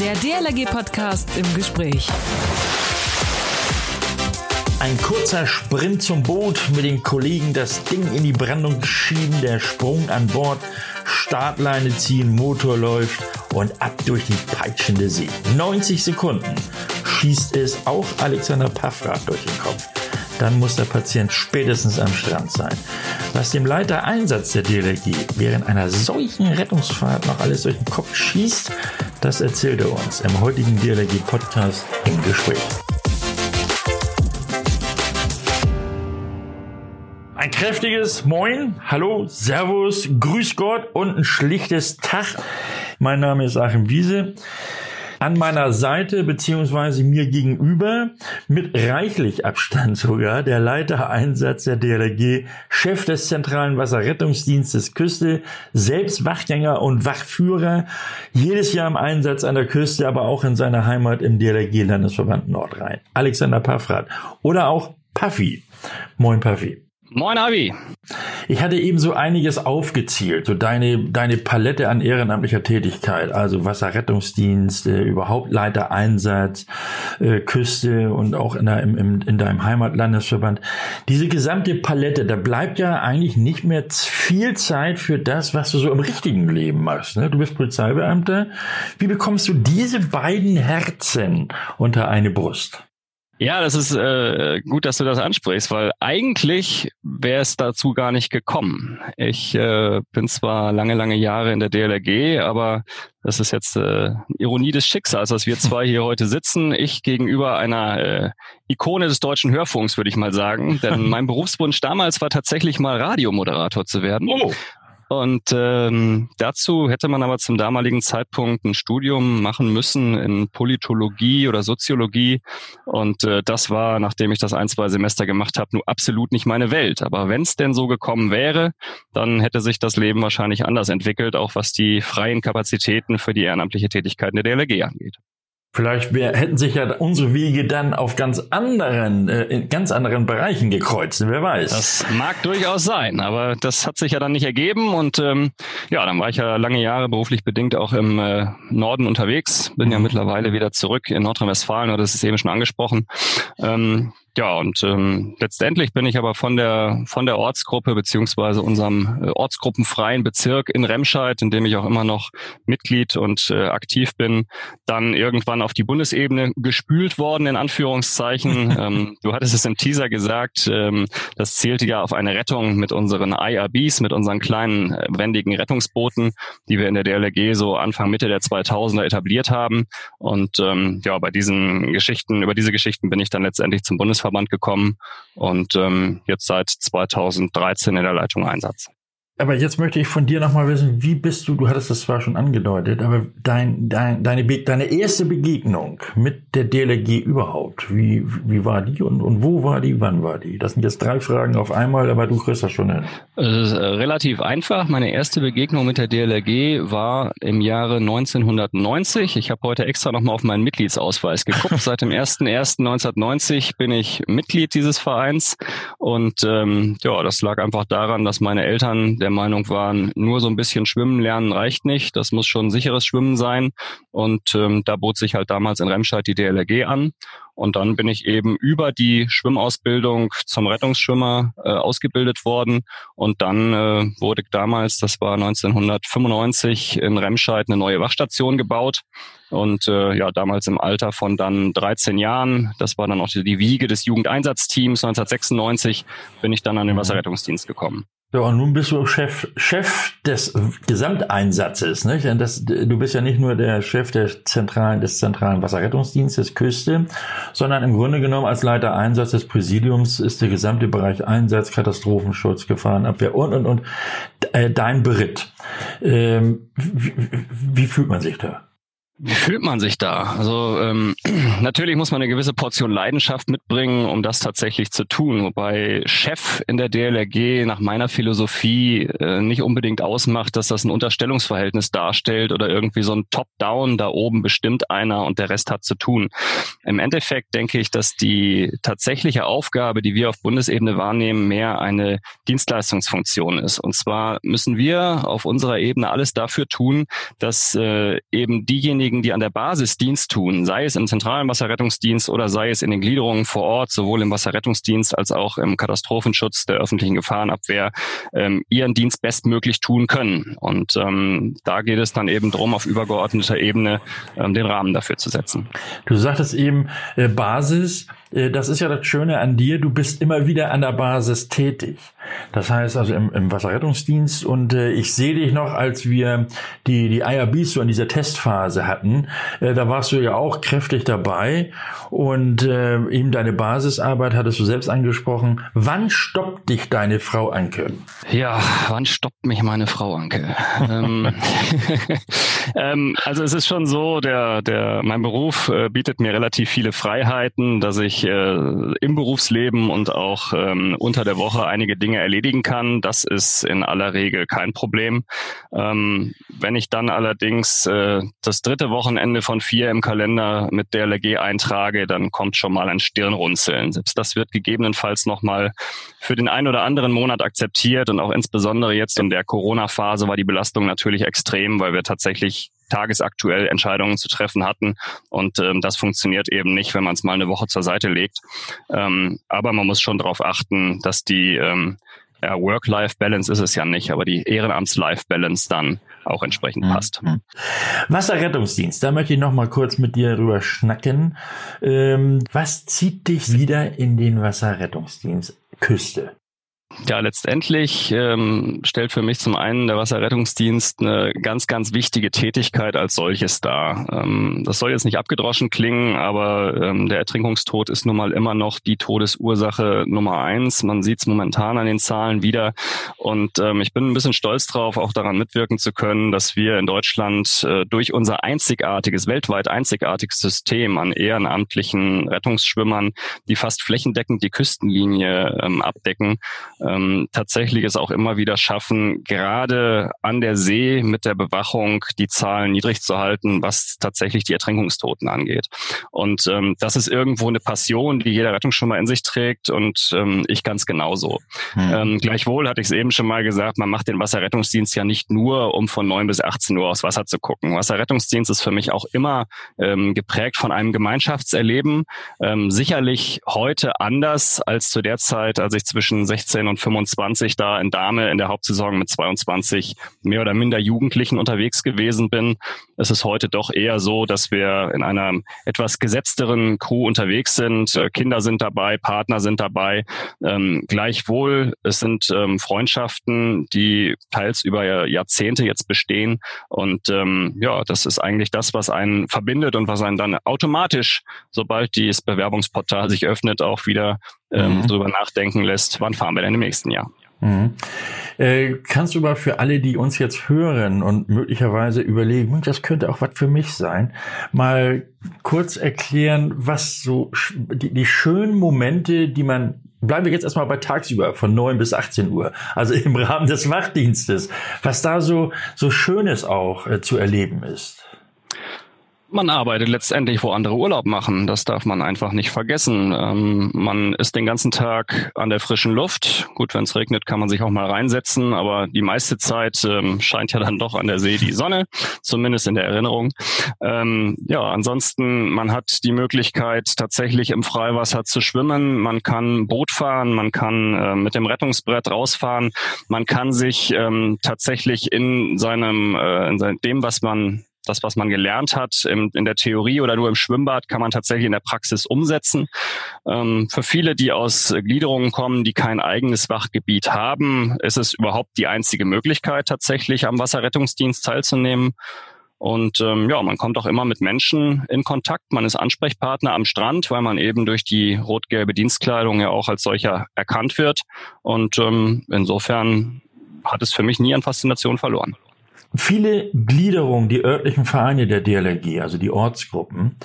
Der DLRG-Podcast im Gespräch. Ein kurzer Sprint zum Boot mit den Kollegen, das Ding in die Brandung schieben, der Sprung an Bord, Startleine ziehen, Motor läuft und ab durch die peitschende See. 90 Sekunden schießt es auch Alexander Paffrath durch den Kopf. Dann muss der Patient spätestens am Strand sein. Was dem Leiter Einsatz der DLRG während einer solchen Rettungsfahrt noch alles durch den Kopf schießt, das erzählt er uns im heutigen DLRG Podcast im Gespräch. Ein kräftiges Moin, Hallo, Servus, Grüß Gott und ein schlichtes Tag. Mein Name ist Achim Wiese. An meiner Seite beziehungsweise mir gegenüber mit reichlich Abstand sogar der Leiter Einsatz der DLRG, Chef des Zentralen Wasserrettungsdienstes Küste, selbst Wachgänger und Wachführer, jedes Jahr im Einsatz an der Küste, aber auch in seiner Heimat im DLRG Landesverband Nordrhein. Alexander Paffrath oder auch Puffy. Moin Puffy. Moin, Avi. Ich hatte eben so einiges aufgezielt, so deine, deine Palette an ehrenamtlicher Tätigkeit, also Wasserrettungsdienst, äh, überhaupt Leitereinsatz, äh, Küste und auch in, der, im, in deinem Heimatlandesverband. Diese gesamte Palette, da bleibt ja eigentlich nicht mehr viel Zeit für das, was du so im richtigen Leben machst. Ne? Du bist Polizeibeamter. Wie bekommst du diese beiden Herzen unter eine Brust? Ja, das ist äh, gut, dass du das ansprichst, weil eigentlich wäre es dazu gar nicht gekommen. Ich äh, bin zwar lange, lange Jahre in der DLRG, aber das ist jetzt äh, Ironie des Schicksals, dass wir zwei hier heute sitzen. Ich gegenüber einer äh, Ikone des deutschen Hörfunks, würde ich mal sagen. Denn mein Berufswunsch damals war tatsächlich mal Radiomoderator zu werden. Oh. Und ähm, dazu hätte man aber zum damaligen Zeitpunkt ein Studium machen müssen in Politologie oder Soziologie. Und äh, das war, nachdem ich das ein, zwei Semester gemacht habe, nur absolut nicht meine Welt. Aber wenn es denn so gekommen wäre, dann hätte sich das Leben wahrscheinlich anders entwickelt, auch was die freien Kapazitäten für die ehrenamtliche Tätigkeit in der DLRG angeht. Vielleicht wär, hätten sich ja unsere Wege dann auf ganz anderen, äh, in ganz anderen Bereichen gekreuzt. Wer weiß. Das mag durchaus sein, aber das hat sich ja dann nicht ergeben. Und ähm, ja, dann war ich ja lange Jahre beruflich bedingt auch im äh, Norden unterwegs. Bin ja mhm. mittlerweile wieder zurück in Nordrhein-Westfalen, oder das ist eben schon angesprochen. Ähm, ja, und ähm, letztendlich bin ich aber von der von der Ortsgruppe beziehungsweise unserem äh, ortsgruppenfreien Bezirk in Remscheid, in dem ich auch immer noch Mitglied und äh, aktiv bin, dann irgendwann auf die Bundesebene gespült worden, in Anführungszeichen. ähm, du hattest es im Teaser gesagt, ähm, das zählte ja auf eine Rettung mit unseren IRBs, mit unseren kleinen äh, wendigen Rettungsbooten, die wir in der DLRG so Anfang Mitte der 2000er etabliert haben. Und ähm, ja, bei diesen Geschichten, über diese Geschichten bin ich dann letztendlich zum Bundes Bundesverband gekommen und ähm, jetzt seit 2013 in der Leitung Einsatz. Aber jetzt möchte ich von dir nochmal wissen, wie bist du, du hattest das zwar schon angedeutet, aber dein, dein, deine, deine erste Begegnung mit der DLRG überhaupt, wie, wie war die und, und wo war die, wann war die? Das sind jetzt drei Fragen auf einmal, aber du kriegst das schon hin. Es ist äh, relativ einfach. Meine erste Begegnung mit der DLRG war im Jahre 1990. Ich habe heute extra nochmal auf meinen Mitgliedsausweis geguckt. Seit dem 01.01.1990 bin ich Mitglied dieses Vereins und ähm, ja, das lag einfach daran, dass meine Eltern der der Meinung waren, nur so ein bisschen schwimmen lernen reicht nicht. Das muss schon sicheres Schwimmen sein. Und ähm, da bot sich halt damals in Remscheid die DLRG an. Und dann bin ich eben über die Schwimmausbildung zum Rettungsschwimmer äh, ausgebildet worden. Und dann äh, wurde damals, das war 1995, in Remscheid eine neue Wachstation gebaut. Und äh, ja, damals im Alter von dann 13 Jahren, das war dann auch die, die Wiege des Jugendeinsatzteams 1996, bin ich dann an den mhm. Wasserrettungsdienst gekommen. Ja, und nun bist du Chef, Chef des Gesamteinsatzes, nicht? Denn das, du bist ja nicht nur der Chef der zentralen, des zentralen Wasserrettungsdienstes Küste, sondern im Grunde genommen als Leiter Einsatz des Präsidiums ist der gesamte Bereich Einsatz, Katastrophenschutz, Gefahrenabwehr und, und, und äh, dein Beritt. Ähm, wie, wie fühlt man sich da? Wie fühlt man sich da? Also ähm, natürlich muss man eine gewisse Portion Leidenschaft mitbringen, um das tatsächlich zu tun. Wobei Chef in der DLRG nach meiner Philosophie äh, nicht unbedingt ausmacht, dass das ein Unterstellungsverhältnis darstellt oder irgendwie so ein Top-Down, da oben bestimmt einer und der Rest hat zu tun. Im Endeffekt denke ich, dass die tatsächliche Aufgabe, die wir auf Bundesebene wahrnehmen, mehr eine Dienstleistungsfunktion ist. Und zwar müssen wir auf unserer Ebene alles dafür tun, dass äh, eben diejenigen, diejenigen, die an der Basis Dienst tun, sei es im zentralen Wasserrettungsdienst oder sei es in den Gliederungen vor Ort, sowohl im Wasserrettungsdienst als auch im Katastrophenschutz der öffentlichen Gefahrenabwehr, ähm, ihren Dienst bestmöglich tun können. Und ähm, da geht es dann eben darum, auf übergeordneter Ebene ähm, den Rahmen dafür zu setzen. Du sagtest eben äh, Basis. Äh, das ist ja das Schöne an dir, du bist immer wieder an der Basis tätig. Das heißt also im, im Wasserrettungsdienst und äh, ich sehe dich noch, als wir die, die IRBs so in dieser Testphase hatten, äh, da warst du ja auch kräftig dabei und äh, eben deine Basisarbeit hattest du selbst angesprochen. Wann stoppt dich deine Frau Anke? Ja, wann stoppt mich meine Frau Anke? ähm, ähm, also es ist schon so, der, der, mein Beruf äh, bietet mir relativ viele Freiheiten, dass ich äh, im Berufsleben und auch ähm, unter der Woche einige Dinge erledigen kann. Das ist in aller Regel kein Problem. Ähm, wenn ich dann allerdings äh, das dritte Wochenende von vier im Kalender mit der LG eintrage, dann kommt schon mal ein Stirnrunzeln. Selbst das wird gegebenenfalls nochmal für den einen oder anderen Monat akzeptiert und auch insbesondere jetzt in der Corona-Phase war die Belastung natürlich extrem, weil wir tatsächlich tagesaktuell Entscheidungen zu treffen hatten. Und ähm, das funktioniert eben nicht, wenn man es mal eine Woche zur Seite legt. Ähm, aber man muss schon darauf achten, dass die ähm, ja, Work-Life-Balance ist es ja nicht, aber die Ehrenamts-Life-Balance dann auch entsprechend mhm. passt. Wasserrettungsdienst, da möchte ich noch mal kurz mit dir drüber schnacken. Ähm, was zieht dich wieder in den Wasserrettungsdienst Küste? Ja, letztendlich ähm, stellt für mich zum einen der Wasserrettungsdienst eine ganz, ganz wichtige Tätigkeit als solches dar. Ähm, das soll jetzt nicht abgedroschen klingen, aber ähm, der Ertrinkungstod ist nun mal immer noch die Todesursache Nummer eins. Man sieht es momentan an den Zahlen wieder. Und ähm, ich bin ein bisschen stolz drauf, auch daran mitwirken zu können, dass wir in Deutschland äh, durch unser einzigartiges, weltweit einzigartiges System an ehrenamtlichen Rettungsschwimmern, die fast flächendeckend die Küstenlinie ähm, abdecken, ähm, tatsächlich es auch immer wieder schaffen, gerade an der See mit der Bewachung die Zahlen niedrig zu halten, was tatsächlich die Ertrinkungstoten angeht. Und ähm, das ist irgendwo eine Passion, die jeder Rettungsschwimmer in sich trägt und ähm, ich ganz genauso. Hm. Ähm, gleichwohl hatte ich es eben schon mal gesagt, man macht den Wasserrettungsdienst ja nicht nur, um von 9 bis 18 Uhr aufs Wasser zu gucken. Wasserrettungsdienst ist für mich auch immer ähm, geprägt von einem Gemeinschaftserleben. Ähm, sicherlich heute anders als zu der Zeit, als ich zwischen 16 und 25 da in Dame in der Hauptsaison mit 22 mehr oder minder Jugendlichen unterwegs gewesen bin. Es ist heute doch eher so, dass wir in einer etwas gesetzteren Crew unterwegs sind. Äh, Kinder sind dabei, Partner sind dabei. Ähm, gleichwohl, es sind ähm, Freundschaften, die teils über Jahrzehnte jetzt bestehen. Und ähm, ja, das ist eigentlich das, was einen verbindet und was einen dann automatisch, sobald dieses Bewerbungsportal sich öffnet, auch wieder ähm, mhm. drüber nachdenken lässt, wann fahren wir denn im nächsten Jahr. Mhm. Äh, kannst du mal für alle, die uns jetzt hören und möglicherweise überlegen, das könnte auch was für mich sein, mal kurz erklären, was so die, die schönen Momente, die man Bleiben wir jetzt erstmal bei tagsüber von 9 bis 18 Uhr, also im Rahmen des Wachdienstes, was da so, so Schönes auch äh, zu erleben ist man arbeitet letztendlich, wo andere Urlaub machen. Das darf man einfach nicht vergessen. Ähm, man ist den ganzen Tag an der frischen Luft. Gut, wenn es regnet, kann man sich auch mal reinsetzen, aber die meiste Zeit ähm, scheint ja dann doch an der See die Sonne, zumindest in der Erinnerung. Ähm, ja, ansonsten, man hat die Möglichkeit, tatsächlich im Freiwasser zu schwimmen. Man kann Boot fahren, man kann äh, mit dem Rettungsbrett rausfahren. Man kann sich ähm, tatsächlich in seinem, äh, in dem, was man das, was man gelernt hat im, in der Theorie oder nur im Schwimmbad, kann man tatsächlich in der Praxis umsetzen. Ähm, für viele, die aus Gliederungen kommen, die kein eigenes Wachgebiet haben, ist es überhaupt die einzige Möglichkeit, tatsächlich am Wasserrettungsdienst teilzunehmen. Und ähm, ja, man kommt auch immer mit Menschen in Kontakt. Man ist Ansprechpartner am Strand, weil man eben durch die rot-gelbe Dienstkleidung ja auch als solcher erkannt wird. Und ähm, insofern hat es für mich nie an Faszination verloren. Viele Gliederungen, die örtlichen Vereine der DLRG, also die Ortsgruppen,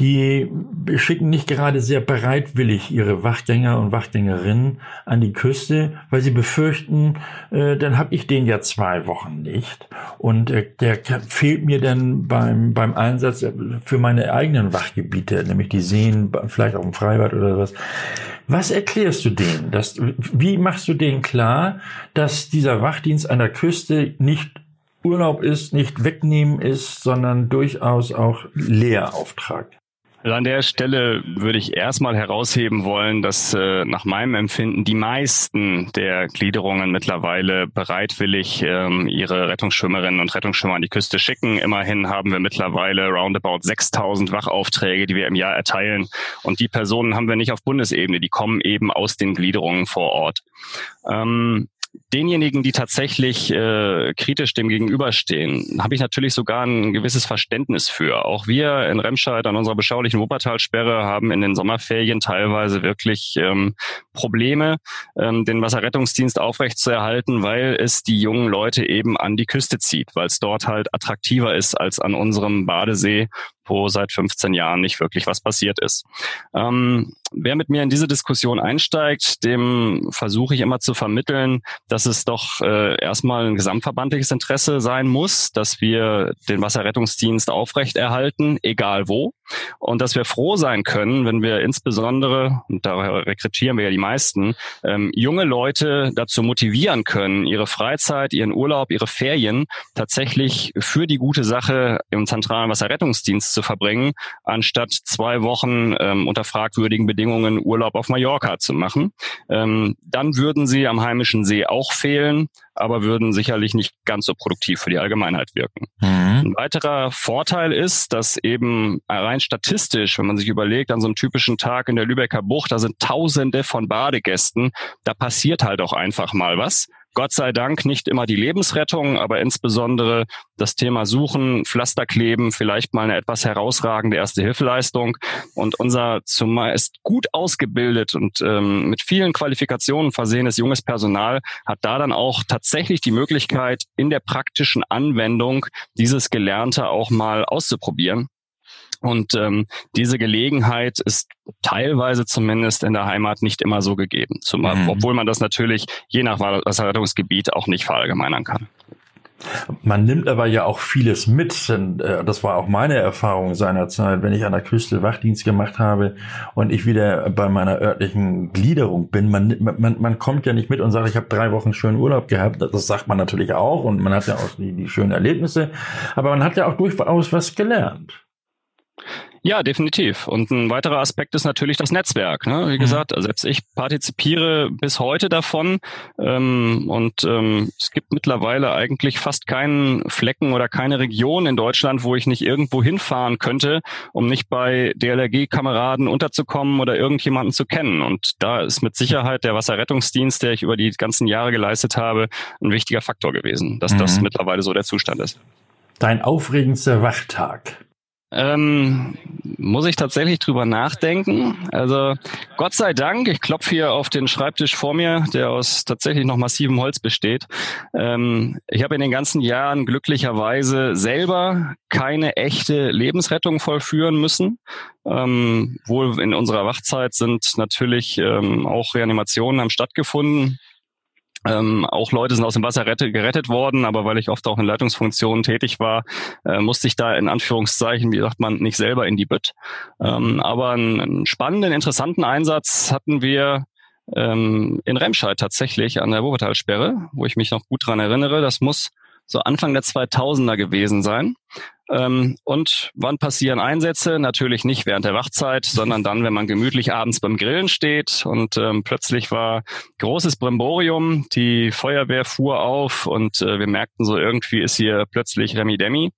die schicken nicht gerade sehr bereitwillig ihre Wachgänger und Wachgängerinnen an die Küste, weil sie befürchten, äh, dann habe ich den ja zwei Wochen nicht und äh, der fehlt mir dann beim beim Einsatz für meine eigenen Wachgebiete, nämlich die Seen, vielleicht auch im Freibad oder was. Was erklärst du denen? Dass, wie machst du denen klar, dass dieser Wachdienst an der Küste nicht Urlaub ist, nicht wegnehmen ist, sondern durchaus auch Lehrauftrag. Also an der Stelle würde ich erstmal herausheben wollen, dass äh, nach meinem Empfinden die meisten der Gliederungen mittlerweile bereitwillig ähm, ihre Rettungsschwimmerinnen und Rettungsschwimmer an die Küste schicken. Immerhin haben wir mittlerweile roundabout 6000 Wachaufträge, die wir im Jahr erteilen. Und die Personen haben wir nicht auf Bundesebene, die kommen eben aus den Gliederungen vor Ort. Ähm, denjenigen, die tatsächlich äh, kritisch dem gegenüberstehen, habe ich natürlich sogar ein gewisses Verständnis für. Auch wir in Remscheid an unserer beschaulichen Wuppertalsperre haben in den Sommerferien teilweise wirklich ähm, Probleme, ähm, den Wasserrettungsdienst aufrechtzuerhalten, weil es die jungen Leute eben an die Küste zieht, weil es dort halt attraktiver ist als an unserem Badesee, wo seit 15 Jahren nicht wirklich was passiert ist. Ähm, wer mit mir in diese Diskussion einsteigt, dem versuche ich immer zu vermitteln, dass es doch äh, erstmal ein gesamtverbandliches Interesse sein muss, dass wir den Wasserrettungsdienst aufrechterhalten, egal wo. Und dass wir froh sein können, wenn wir insbesondere, und da rekrutieren wir ja die meisten, ähm, junge Leute dazu motivieren können, ihre Freizeit, ihren Urlaub, ihre Ferien tatsächlich für die gute Sache im zentralen Wasserrettungsdienst zu verbringen, anstatt zwei Wochen ähm, unter fragwürdigen Bedingungen Urlaub auf Mallorca zu machen. Ähm, dann würden sie am heimischen See auch fehlen aber würden sicherlich nicht ganz so produktiv für die Allgemeinheit wirken. Mhm. Ein weiterer Vorteil ist, dass eben rein statistisch, wenn man sich überlegt, an so einem typischen Tag in der Lübecker Bucht, da sind Tausende von Badegästen, da passiert halt auch einfach mal was. Gott sei Dank nicht immer die Lebensrettung, aber insbesondere das Thema Suchen, Pflasterkleben, vielleicht mal eine etwas herausragende erste Hilfeleistung. Und unser zumeist gut ausgebildet und ähm, mit vielen Qualifikationen versehenes junges Personal hat da dann auch tatsächlich die Möglichkeit, in der praktischen Anwendung dieses Gelernte auch mal auszuprobieren. Und ähm, diese Gelegenheit ist teilweise zumindest in der Heimat nicht immer so gegeben, zumal, mhm. obwohl man das natürlich je nach Wasserrettungsgebiet auch nicht verallgemeinern kann. Man nimmt aber ja auch vieles mit. Denn, äh, das war auch meine Erfahrung seinerzeit, wenn ich an der Küste Wachdienst gemacht habe und ich wieder bei meiner örtlichen Gliederung bin. Man, man, man kommt ja nicht mit und sagt, ich habe drei Wochen schönen Urlaub gehabt. Das sagt man natürlich auch und man hat ja auch die, die schönen Erlebnisse. Aber man hat ja auch durchaus was gelernt. Ja, definitiv. Und ein weiterer Aspekt ist natürlich das Netzwerk. Ne? Wie mhm. gesagt, also selbst ich partizipiere bis heute davon. Ähm, und ähm, es gibt mittlerweile eigentlich fast keinen Flecken oder keine Region in Deutschland, wo ich nicht irgendwo hinfahren könnte, um nicht bei DLRG-Kameraden unterzukommen oder irgendjemanden zu kennen. Und da ist mit Sicherheit der Wasserrettungsdienst, der ich über die ganzen Jahre geleistet habe, ein wichtiger Faktor gewesen, dass mhm. das mittlerweile so der Zustand ist. Dein aufregendster Wachtag. Ähm, muss ich tatsächlich drüber nachdenken. Also Gott sei Dank, ich klopfe hier auf den Schreibtisch vor mir, der aus tatsächlich noch massivem Holz besteht. Ähm, ich habe in den ganzen Jahren glücklicherweise selber keine echte Lebensrettung vollführen müssen. Ähm, wohl in unserer Wachzeit sind natürlich ähm, auch Reanimationen haben stattgefunden. Ähm, auch Leute sind aus dem Wasser rette, gerettet worden, aber weil ich oft auch in Leitungsfunktionen tätig war, äh, musste ich da in Anführungszeichen, wie sagt man, nicht selber in die Bütt. Ähm, aber einen, einen, spannenden, interessanten Einsatz hatten wir ähm, in Remscheid tatsächlich an der Wuppertalsperre, wo ich mich noch gut dran erinnere. Das muss so Anfang der 2000er gewesen sein. Ähm, und wann passieren Einsätze? Natürlich nicht während der Wachzeit, sondern dann, wenn man gemütlich abends beim Grillen steht und ähm, plötzlich war großes Brimborium, die Feuerwehr fuhr auf und äh, wir merkten so irgendwie ist hier plötzlich Remi Demi.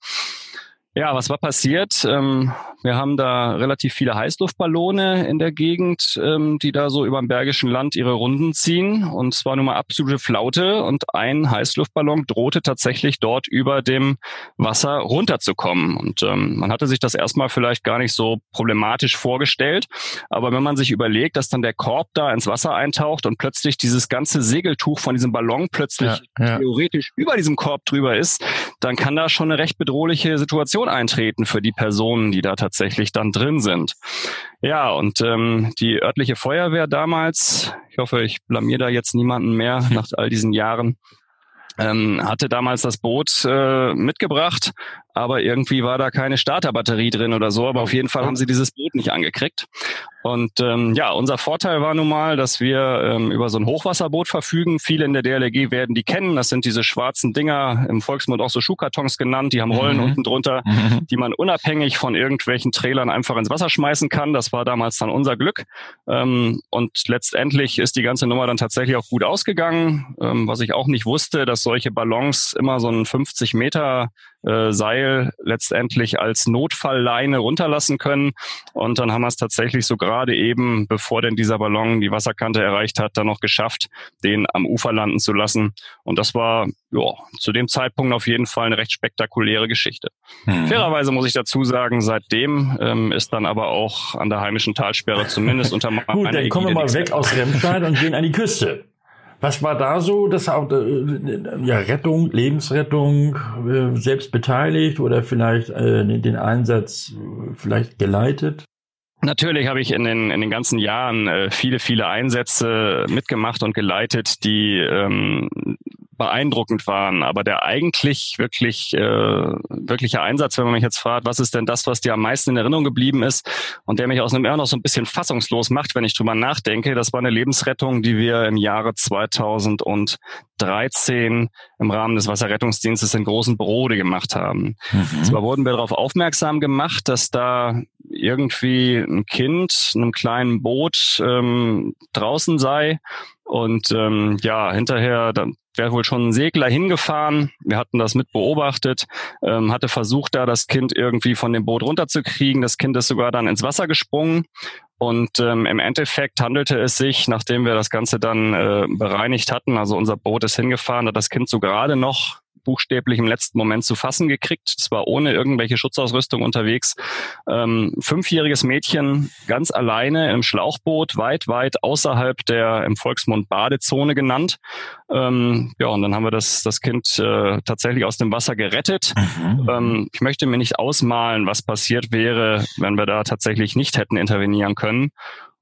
Ja, was war passiert? Ähm, wir haben da relativ viele Heißluftballone in der Gegend, ähm, die da so über dem Bergischen Land ihre Runden ziehen. Und es war nun mal absolute Flaute und ein Heißluftballon drohte tatsächlich dort über dem Wasser runterzukommen. Und ähm, man hatte sich das erstmal vielleicht gar nicht so problematisch vorgestellt. Aber wenn man sich überlegt, dass dann der Korb da ins Wasser eintaucht und plötzlich dieses ganze Segeltuch von diesem Ballon plötzlich ja, ja. theoretisch über diesem Korb drüber ist, dann kann da schon eine recht bedrohliche Situation Situation eintreten für die Personen, die da tatsächlich dann drin sind. Ja, und ähm, die örtliche Feuerwehr damals, ich hoffe, ich blamier da jetzt niemanden mehr nach all diesen Jahren, ähm, hatte damals das Boot äh, mitgebracht, aber irgendwie war da keine Starterbatterie drin oder so. Aber auf jeden Fall haben sie dieses Boot nicht angekriegt. Und ähm, ja, unser Vorteil war nun mal, dass wir ähm, über so ein Hochwasserboot verfügen. Viele in der DLRG werden die kennen. Das sind diese schwarzen Dinger, im Volksmund auch so Schuhkartons genannt. Die haben Rollen mhm. unten drunter, mhm. die man unabhängig von irgendwelchen Trailern einfach ins Wasser schmeißen kann. Das war damals dann unser Glück. Ähm, und letztendlich ist die ganze Nummer dann tatsächlich auch gut ausgegangen. Ähm, was ich auch nicht wusste, dass solche Ballons immer so einen 50 Meter äh, Seil letztendlich als Notfallleine runterlassen können. Und dann haben wir es tatsächlich so gerade eben, bevor denn dieser Ballon die Wasserkante erreicht hat, dann noch geschafft, den am Ufer landen zu lassen. Und das war ja, zu dem Zeitpunkt auf jeden Fall eine recht spektakuläre Geschichte. Hm. Fairerweise muss ich dazu sagen, seitdem ähm, ist dann aber auch an der heimischen Talsperre zumindest unter Gut, dann kommen wir mal weg aus Remscheid und gehen an die Küste. Was war da so? Das äh, ja Rettung, Lebensrettung, äh, selbst beteiligt oder vielleicht äh, den Einsatz vielleicht geleitet? Natürlich habe ich in den, in den ganzen Jahren äh, viele, viele Einsätze mitgemacht und geleitet, die ähm, beeindruckend waren. Aber der eigentlich wirklich äh, wirkliche Einsatz, wenn man mich jetzt fragt, was ist denn das, was dir am meisten in Erinnerung geblieben ist und der mich aus einem Jahr noch so ein bisschen fassungslos macht, wenn ich drüber nachdenke, das war eine Lebensrettung, die wir im Jahre 2013 im Rahmen des Wasserrettungsdienstes in Großen Brode gemacht haben. Mhm. Zwar wurden wir darauf aufmerksam gemacht, dass da irgendwie ein Kind in einem kleinen Boot ähm, draußen sei und ähm, ja, hinterher, dann wäre wohl schon ein Segler hingefahren. Wir hatten das mit beobachtet, ähm, hatte versucht, da das Kind irgendwie von dem Boot runterzukriegen. Das Kind ist sogar dann ins Wasser gesprungen. Und ähm, im Endeffekt handelte es sich, nachdem wir das Ganze dann äh, bereinigt hatten, also unser Boot ist hingefahren, hat das Kind so gerade noch buchstäblich im letzten Moment zu fassen gekriegt. Das war ohne irgendwelche Schutzausrüstung unterwegs. Ähm, fünfjähriges Mädchen ganz alleine im Schlauchboot, weit, weit außerhalb der im Volksmund Badezone genannt. Ähm, ja, und dann haben wir das, das Kind äh, tatsächlich aus dem Wasser gerettet. Mhm. Ähm, ich möchte mir nicht ausmalen, was passiert wäre, wenn wir da tatsächlich nicht hätten intervenieren können.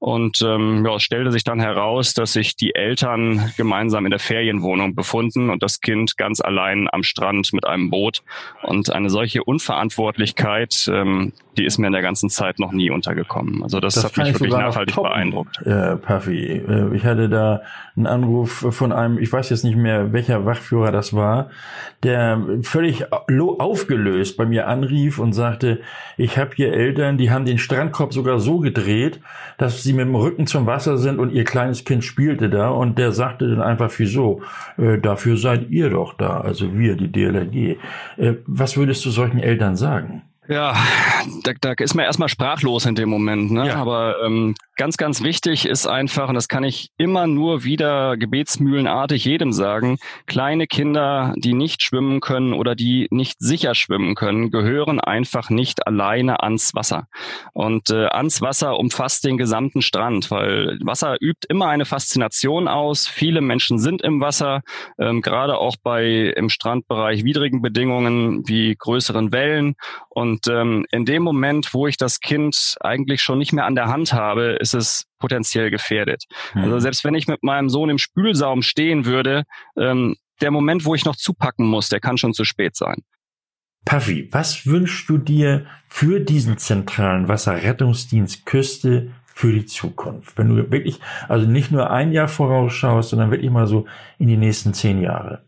Und ähm, ja, es stellte sich dann heraus, dass sich die Eltern gemeinsam in der Ferienwohnung befunden und das Kind ganz allein am Strand mit einem Boot. Und eine solche Unverantwortlichkeit, ähm, die ist mir in der ganzen Zeit noch nie untergekommen. Also das, das hat mich wirklich nachhaltig beeindruckt. Ja, Puffy, äh, ich hatte da einen Anruf von einem, ich weiß jetzt nicht mehr, welcher Wachführer das war, der völlig aufgelöst bei mir anrief und sagte, ich habe hier Eltern, die haben den Strandkorb sogar so gedreht, dass sie mit dem Rücken zum Wasser sind und ihr kleines Kind spielte da und der sagte dann einfach, wieso? Äh, dafür seid ihr doch da, also wir, die DLRG. Äh, was würdest du solchen Eltern sagen? Ja, da, da ist man erstmal sprachlos in dem Moment. Ne? Ja. Aber ähm, ganz, ganz wichtig ist einfach, und das kann ich immer nur wieder gebetsmühlenartig jedem sagen, kleine Kinder, die nicht schwimmen können oder die nicht sicher schwimmen können, gehören einfach nicht alleine ans Wasser. Und äh, ans Wasser umfasst den gesamten Strand, weil Wasser übt immer eine Faszination aus. Viele Menschen sind im Wasser, ähm, gerade auch bei im Strandbereich widrigen Bedingungen wie größeren Wellen. Und ähm, in dem Moment, wo ich das Kind eigentlich schon nicht mehr an der Hand habe, ist es potenziell gefährdet. Mhm. Also selbst wenn ich mit meinem Sohn im Spülsaum stehen würde, ähm, der Moment, wo ich noch zupacken muss, der kann schon zu spät sein. Puffy, was wünschst du dir für diesen zentralen Wasserrettungsdienst Küste für die Zukunft? Wenn du wirklich, also nicht nur ein Jahr vorausschaust, sondern wirklich mal so in die nächsten zehn Jahre.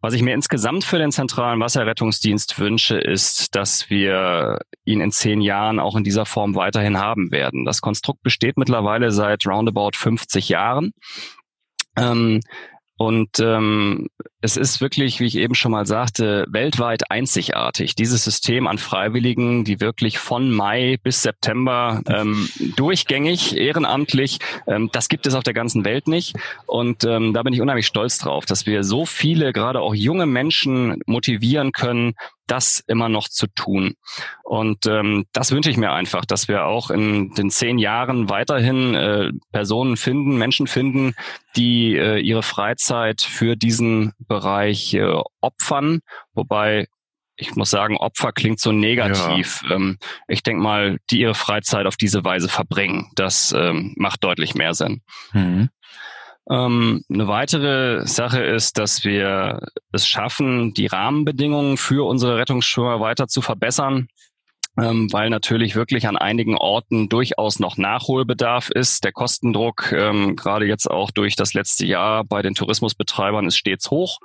Was ich mir insgesamt für den zentralen Wasserrettungsdienst wünsche, ist, dass wir ihn in zehn Jahren auch in dieser Form weiterhin haben werden. Das Konstrukt besteht mittlerweile seit roundabout 50 Jahren. Ähm, und ähm, es ist wirklich, wie ich eben schon mal sagte, weltweit einzigartig. Dieses System an Freiwilligen, die wirklich von Mai bis September ähm, durchgängig, ehrenamtlich, ähm, das gibt es auf der ganzen Welt nicht. Und ähm, da bin ich unheimlich stolz drauf, dass wir so viele, gerade auch junge Menschen motivieren können, das immer noch zu tun. Und ähm, das wünsche ich mir einfach, dass wir auch in den zehn Jahren weiterhin äh, Personen finden, Menschen finden, die äh, ihre Freizeit für diesen Bereich äh, opfern. Wobei ich muss sagen, Opfer klingt so negativ. Ja. Ähm, ich denke mal, die ihre Freizeit auf diese Weise verbringen, das ähm, macht deutlich mehr Sinn. Mhm. Ähm, eine weitere Sache ist, dass wir es schaffen, die Rahmenbedingungen für unsere Rettungsschwimmer weiter zu verbessern ähm, weil natürlich wirklich an einigen Orten durchaus noch Nachholbedarf ist. Der Kostendruck, ähm, gerade jetzt auch durch das letzte Jahr bei den Tourismusbetreibern, ist stets hoch.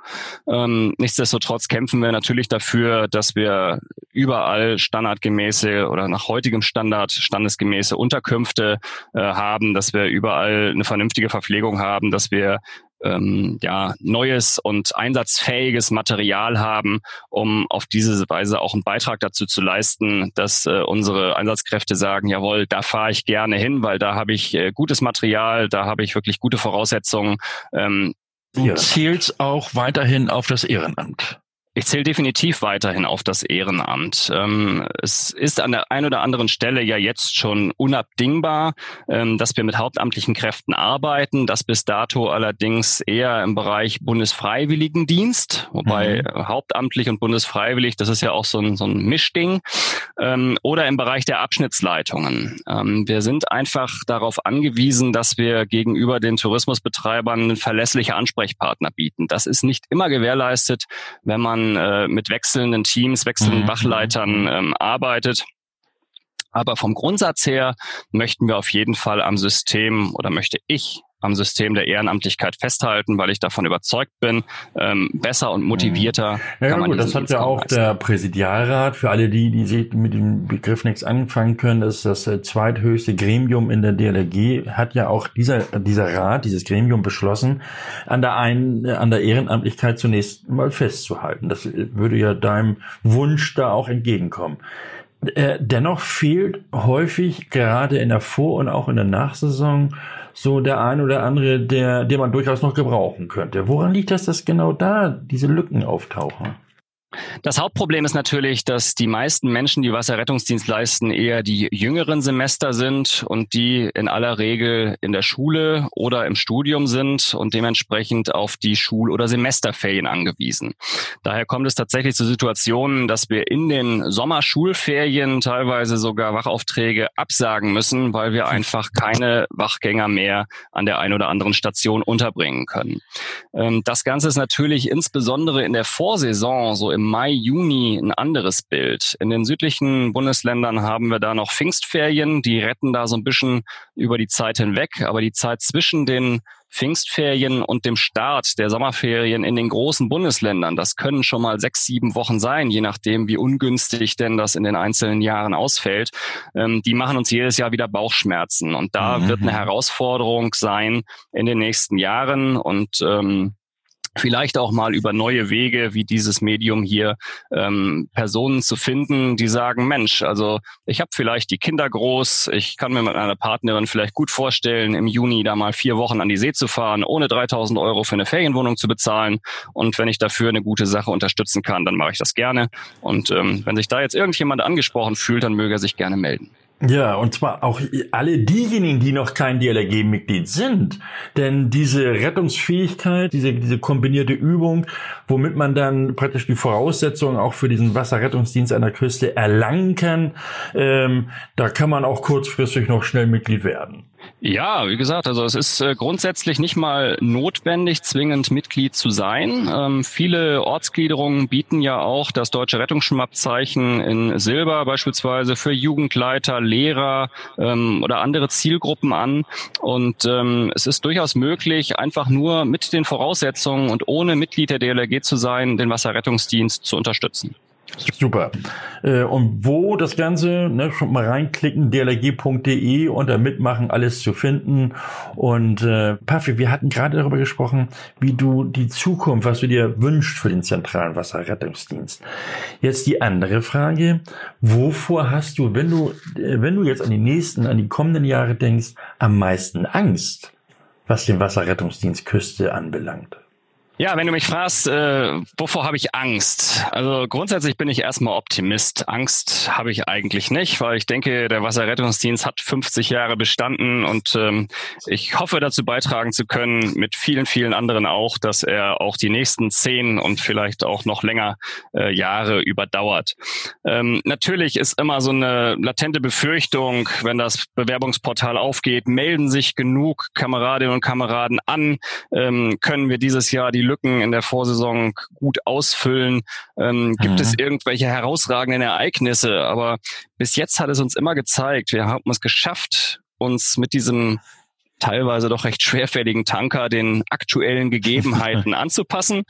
Ähm, nichtsdestotrotz kämpfen wir natürlich dafür, dass wir überall standardgemäße oder nach heutigem Standard standesgemäße Unterkünfte äh, haben, dass wir überall eine vernünftige Verpflegung haben, dass wir ähm, ja, neues und einsatzfähiges Material haben, um auf diese Weise auch einen Beitrag dazu zu leisten, dass äh, unsere Einsatzkräfte sagen, jawohl, da fahre ich gerne hin, weil da habe ich äh, gutes Material, da habe ich wirklich gute Voraussetzungen. Ähm, Du zählst auch weiterhin auf das Ehrenamt. Ich zähle definitiv weiterhin auf das Ehrenamt. Ähm, es ist an der einen oder anderen Stelle ja jetzt schon unabdingbar, ähm, dass wir mit hauptamtlichen Kräften arbeiten. Das bis dato allerdings eher im Bereich Bundesfreiwilligendienst, wobei mhm. hauptamtlich und bundesfreiwillig, das ist ja auch so ein, so ein Mischding, ähm, oder im Bereich der Abschnittsleitungen. wir sind einfach darauf angewiesen, dass wir gegenüber den Tourismusbetreibern verlässliche Ansprechpartner bieten. Das ist nicht immer gewährleistet, wenn man äh, mit wechselnden Teams, wechselnden mhm. Wachleitern ähm, arbeitet. Aber vom Grundsatz her möchten wir auf jeden Fall am System oder möchte ich am System der Ehrenamtlichkeit festhalten, weil ich davon überzeugt bin, ähm, besser und motivierter. Ja, kann man gut, das hat ja auch leisten. der Präsidialrat, für alle die, die sich mit dem Begriff nichts anfangen können, das ist das äh, zweithöchste Gremium in der DLRG, hat ja auch dieser, dieser Rat, dieses Gremium beschlossen, an der einen, an der Ehrenamtlichkeit zunächst mal festzuhalten. Das würde ja deinem Wunsch da auch entgegenkommen. Äh, dennoch fehlt häufig gerade in der Vor- und auch in der Nachsaison so der ein oder andere, der, der man durchaus noch gebrauchen könnte. Woran liegt das, dass genau da diese Lücken auftauchen? Das Hauptproblem ist natürlich, dass die meisten Menschen, die Wasserrettungsdienst leisten, eher die jüngeren Semester sind und die in aller Regel in der Schule oder im Studium sind und dementsprechend auf die Schul- oder Semesterferien angewiesen. Daher kommt es tatsächlich zu Situationen, dass wir in den Sommerschulferien teilweise sogar Wachaufträge absagen müssen, weil wir einfach keine Wachgänger mehr an der einen oder anderen Station unterbringen können. Ähm, das Ganze ist natürlich insbesondere in der Vorsaison, so im Mai, Juni ein anderes Bild. In den südlichen Bundesländern haben wir da noch Pfingstferien, die retten da so ein bisschen über die Zeit hinweg, aber die Zeit zwischen den Pfingstferien und dem Start der Sommerferien in den großen Bundesländern, das können schon mal sechs, sieben Wochen sein, je nachdem, wie ungünstig denn das in den einzelnen Jahren ausfällt. Ähm, die machen uns jedes Jahr wieder Bauchschmerzen. Und da mhm. wird eine Herausforderung sein in den nächsten Jahren. Und ähm, vielleicht auch mal über neue Wege wie dieses Medium hier ähm, Personen zu finden, die sagen, Mensch, also ich habe vielleicht die Kinder groß, ich kann mir mit einer Partnerin vielleicht gut vorstellen, im Juni da mal vier Wochen an die See zu fahren, ohne 3000 Euro für eine Ferienwohnung zu bezahlen. Und wenn ich dafür eine gute Sache unterstützen kann, dann mache ich das gerne. Und ähm, wenn sich da jetzt irgendjemand angesprochen fühlt, dann möge er sich gerne melden. Ja, und zwar auch alle diejenigen, die noch kein DLRG-Mitglied sind. Denn diese Rettungsfähigkeit, diese, diese kombinierte Übung, womit man dann praktisch die Voraussetzungen auch für diesen Wasserrettungsdienst an der Küste erlangen kann, ähm, da kann man auch kurzfristig noch schnell Mitglied werden. Ja, wie gesagt, also es ist äh, grundsätzlich nicht mal notwendig, zwingend Mitglied zu sein. Ähm, viele Ortsgliederungen bieten ja auch das deutsche Rettungsschwimmabzeichen in Silber beispielsweise für Jugendleiter, Lehrer ähm, oder andere Zielgruppen an. Und ähm, es ist durchaus möglich, einfach nur mit den Voraussetzungen und ohne Mitglied der DLRG zu sein, den Wasserrettungsdienst zu unterstützen. Super. Äh, und wo das Ganze, ne, schon mal reinklicken, dlg.de unter Mitmachen alles zu finden. Und äh, Paffi, wir hatten gerade darüber gesprochen, wie du die Zukunft, was du dir wünschst für den zentralen Wasserrettungsdienst. Jetzt die andere Frage, wovor hast du, wenn du, äh, wenn du jetzt an die nächsten, an die kommenden Jahre denkst, am meisten Angst, was den Wasserrettungsdienst Küste anbelangt? Ja, wenn du mich fragst, äh, wovor habe ich Angst? Also grundsätzlich bin ich erstmal Optimist. Angst habe ich eigentlich nicht, weil ich denke, der Wasserrettungsdienst hat 50 Jahre bestanden und ähm, ich hoffe dazu beitragen zu können, mit vielen, vielen anderen auch, dass er auch die nächsten zehn und vielleicht auch noch länger äh, Jahre überdauert. Ähm, natürlich ist immer so eine latente Befürchtung, wenn das Bewerbungsportal aufgeht, melden sich genug Kameradinnen und Kameraden an, ähm, können wir dieses Jahr die Lücken in der Vorsaison gut ausfüllen? Ähm, gibt mhm. es irgendwelche herausragenden Ereignisse? Aber bis jetzt hat es uns immer gezeigt, wir haben es geschafft, uns mit diesem teilweise doch recht schwerfälligen Tanker den aktuellen Gegebenheiten anzupassen.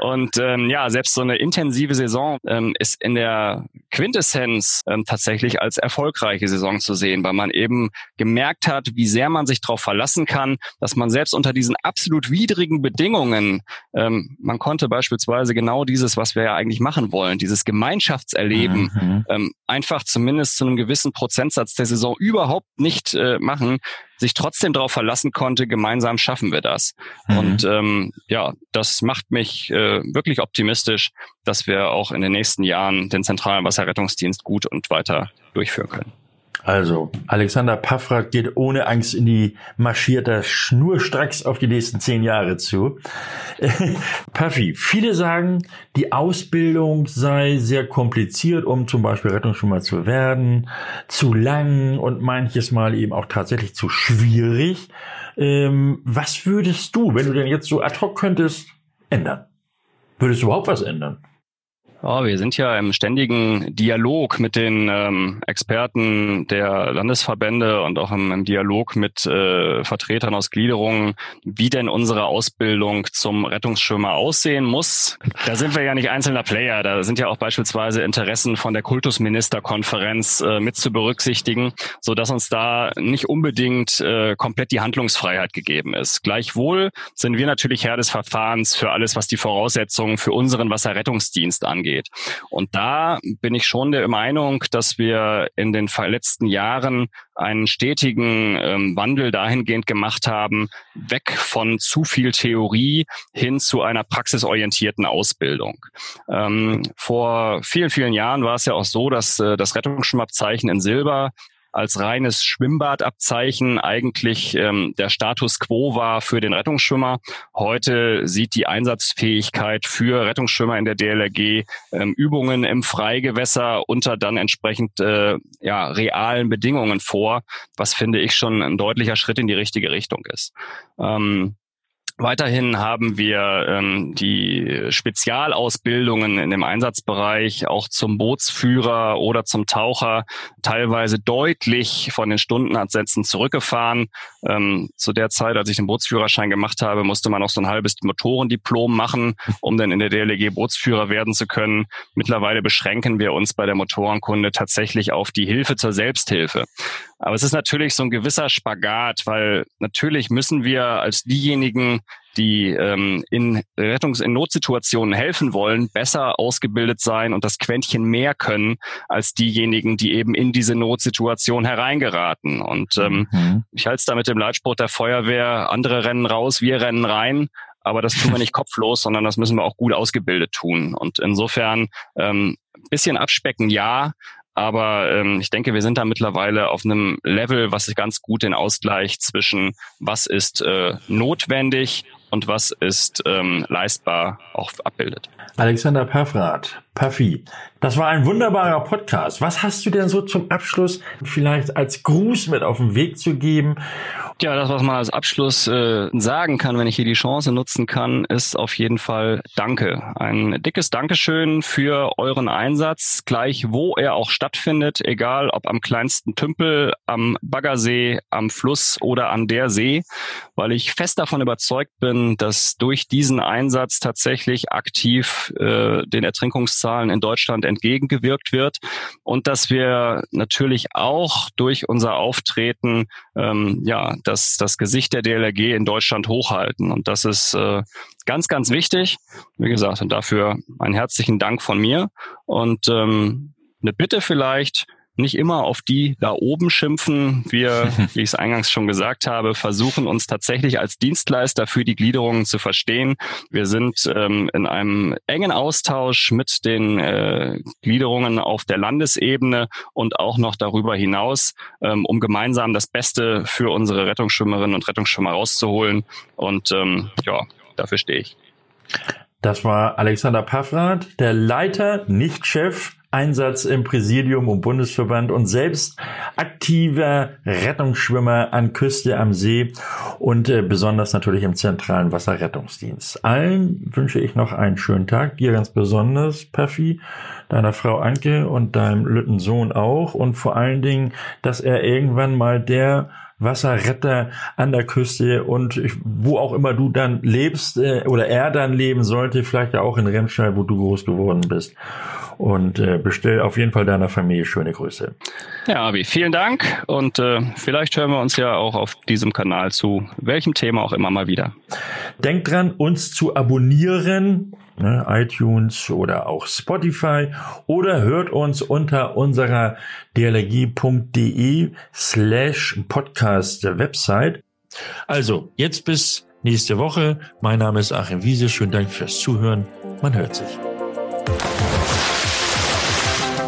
Und ähm, ja, selbst so eine intensive Saison ähm, ist in der Quintessenz ähm, tatsächlich als erfolgreiche Saison zu sehen, weil man eben gemerkt hat, wie sehr man sich darauf verlassen kann, dass man selbst unter diesen absolut widrigen Bedingungen, ähm, man konnte beispielsweise genau dieses, was wir ja eigentlich machen wollen, dieses Gemeinschaftserleben, mhm. ähm, einfach zumindest zu einem gewissen Prozentsatz der Saison überhaupt nicht äh, machen, sich trotzdem darauf verlassen konnte, gemeinsam schaffen wir das. Mhm. Und ähm, ja, das macht mich äh, wirklich optimistisch, dass wir auch in den nächsten Jahren den zentralen Wasserrettungsdienst gut und weiter durchführen können. Also, Alexander Paffrath geht ohne Angst in die marschierte schnurstracks auf die nächsten zehn Jahre zu. Puffy, viele sagen, die Ausbildung sei sehr kompliziert, um zum Beispiel Rettungsschwimmer zu werden, zu lang und manches Mal eben auch tatsächlich zu schwierig. Ähm, was würdest du, wenn du denn jetzt so ad hoc könntest, ändern? Würdest du überhaupt was ändern? Ja, wir sind ja im ständigen Dialog mit den ähm, Experten der Landesverbände und auch im, im Dialog mit äh, Vertretern aus Gliederungen, wie denn unsere Ausbildung zum Rettungsschwimmer aussehen muss. Da sind wir ja nicht einzelner Player, da sind ja auch beispielsweise Interessen von der Kultusministerkonferenz äh, mit zu berücksichtigen, so dass uns da nicht unbedingt äh, komplett die Handlungsfreiheit gegeben ist. Gleichwohl sind wir natürlich Herr des Verfahrens für alles, was die Voraussetzungen für unseren Wasserrettungsdienst angeht angeht. Und da bin ich schon der Meinung, dass wir in den letzten Jahren einen stetigen ähm, Wandel dahingehend gemacht haben, weg von zu viel Theorie hin zu einer praxisorientierten Ausbildung. Ähm, vor vielen, vielen Jahren war es ja auch so, dass äh, das Rettungsschwimmabzeichen in Silber als reines Schwimmbadabzeichen eigentlich ähm, der Status quo war für den Rettungsschwimmer. Heute sieht die Einsatzfähigkeit für Rettungsschwimmer in der DLRG ähm, Übungen im Freigewässer unter dann entsprechend äh, ja, realen Bedingungen vor, was finde ich schon ein deutlicher Schritt in die richtige Richtung ist. Ähm, Weiterhin haben wir ähm, die Spezialausbildungen in dem Einsatzbereich auch zum Bootsführer oder zum Taucher teilweise deutlich von den Stundenansätzen zurückgefahren. Ähm, zu der Zeit, als ich den Bootsführerschein gemacht habe, musste man noch so ein halbes Motorendiplom machen, um dann in der DLG Bootsführer werden zu können. Mittlerweile beschränken wir uns bei der Motorenkunde tatsächlich auf die Hilfe zur Selbsthilfe. Aber es ist natürlich so ein gewisser Spagat, weil natürlich müssen wir als diejenigen, die ähm, in Rettungs-, in Notsituationen helfen wollen, besser ausgebildet sein und das Quäntchen mehr können als diejenigen, die eben in diese Notsituation hereingeraten. Und ähm, mhm. ich halte es da mit dem Leitspruch der Feuerwehr, andere rennen raus, wir rennen rein. Aber das tun wir nicht kopflos, sondern das müssen wir auch gut ausgebildet tun. Und insofern ähm, bisschen abspecken, ja, aber ähm, ich denke, wir sind da mittlerweile auf einem Level, was ganz gut den Ausgleich zwischen was ist äh, notwendig und was ist ähm, leistbar auch abbildet. Alexander Paffrath, Puffy, das war ein wunderbarer Podcast. Was hast du denn so zum Abschluss vielleicht als Gruß mit auf den Weg zu geben? Ja, das, was man als Abschluss äh, sagen kann, wenn ich hier die Chance nutzen kann, ist auf jeden Fall Danke. Ein dickes Dankeschön für euren Einsatz, gleich wo er auch stattfindet, egal ob am kleinsten Tümpel, am Baggersee, am Fluss oder an der See, weil ich fest davon überzeugt bin, dass durch diesen Einsatz tatsächlich aktiv äh, den Ertrinkungszahlen in Deutschland entgegengewirkt wird und dass wir natürlich auch durch unser Auftreten ähm, ja das, das Gesicht der DLRG in Deutschland hochhalten. Und das ist äh, ganz, ganz wichtig. Wie gesagt, und dafür einen herzlichen Dank von mir. Und ähm, eine Bitte vielleicht, nicht immer auf die da oben schimpfen. Wir, wie ich es eingangs schon gesagt habe, versuchen uns tatsächlich als Dienstleister für die Gliederungen zu verstehen. Wir sind ähm, in einem engen Austausch mit den äh, Gliederungen auf der Landesebene und auch noch darüber hinaus, ähm, um gemeinsam das Beste für unsere Rettungsschwimmerinnen und Rettungsschwimmer rauszuholen. Und ähm, ja, dafür stehe ich. Das war Alexander Paffrath, der Leiter, nicht Chef, Einsatz im Präsidium und Bundesverband und selbst aktiver Rettungsschwimmer an Küste am See und äh, besonders natürlich im zentralen Wasserrettungsdienst. Allen wünsche ich noch einen schönen Tag, dir ganz besonders, Paffi, deiner Frau Anke und deinem Lütten Sohn auch und vor allen Dingen, dass er irgendwann mal der Wasserretter an der Küste und wo auch immer du dann lebst äh, oder er dann leben sollte, vielleicht ja auch in Remscheid, wo du groß geworden bist. Und äh, bestell auf jeden Fall deiner Familie schöne Grüße. Ja, Abi, vielen Dank und äh, vielleicht hören wir uns ja auch auf diesem Kanal zu welchem Thema auch immer mal wieder. Denkt dran, uns zu abonnieren ne, iTunes oder auch Spotify oder hört uns unter unserer dlg.de slash podcast Website. Also, jetzt bis nächste Woche. Mein Name ist Achim Wiese. Schönen Dank fürs Zuhören. Man hört sich.